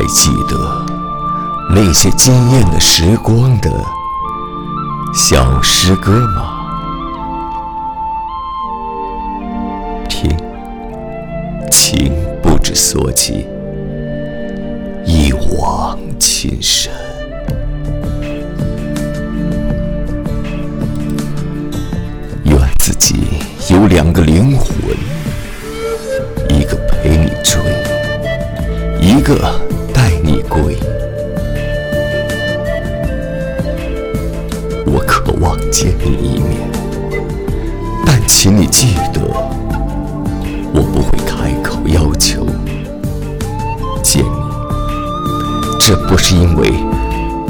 还记得那些惊艳的时光的小诗歌吗？听，情不知所起，一往情深。愿自己有两个灵魂，一个陪你追，一个见你一面，但请你记得，我不会开口要求见你。这不是因为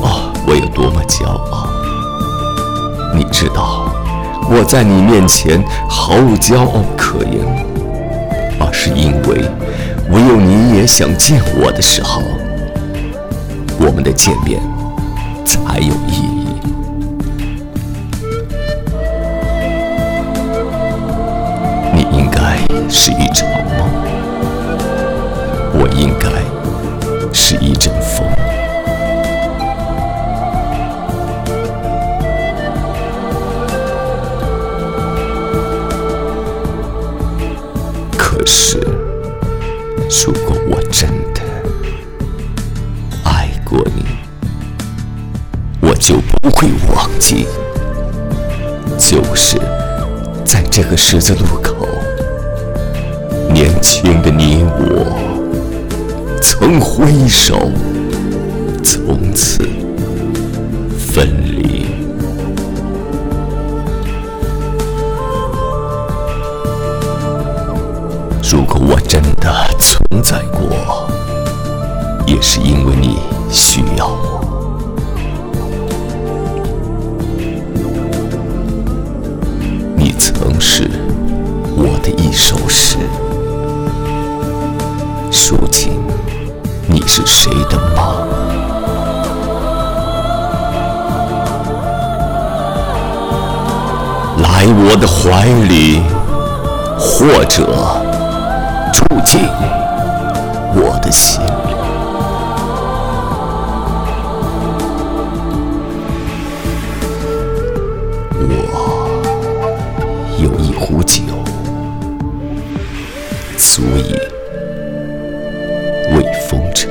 啊，我有多么骄傲，你知道。我在你面前毫无骄傲可言，而是因为唯有你也想见我的时候，我们的见面才有意义。是一场梦，我应该是一阵风。可是，如果我真的爱过你，我就不会忘记，就是在这个十字路口，年轻的你我曾挥手，从此分离。如果我真的存在过，也是因为你需要我。如今你是谁的梦？来我的怀里，或者。住进我的心里。我有一壶酒，足以风尘。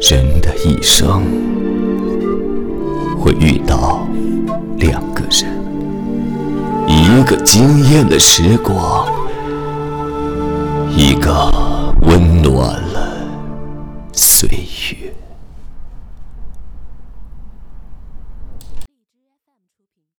人的一生会遇到两个人。一个惊艳的时光一个温暖了岁月。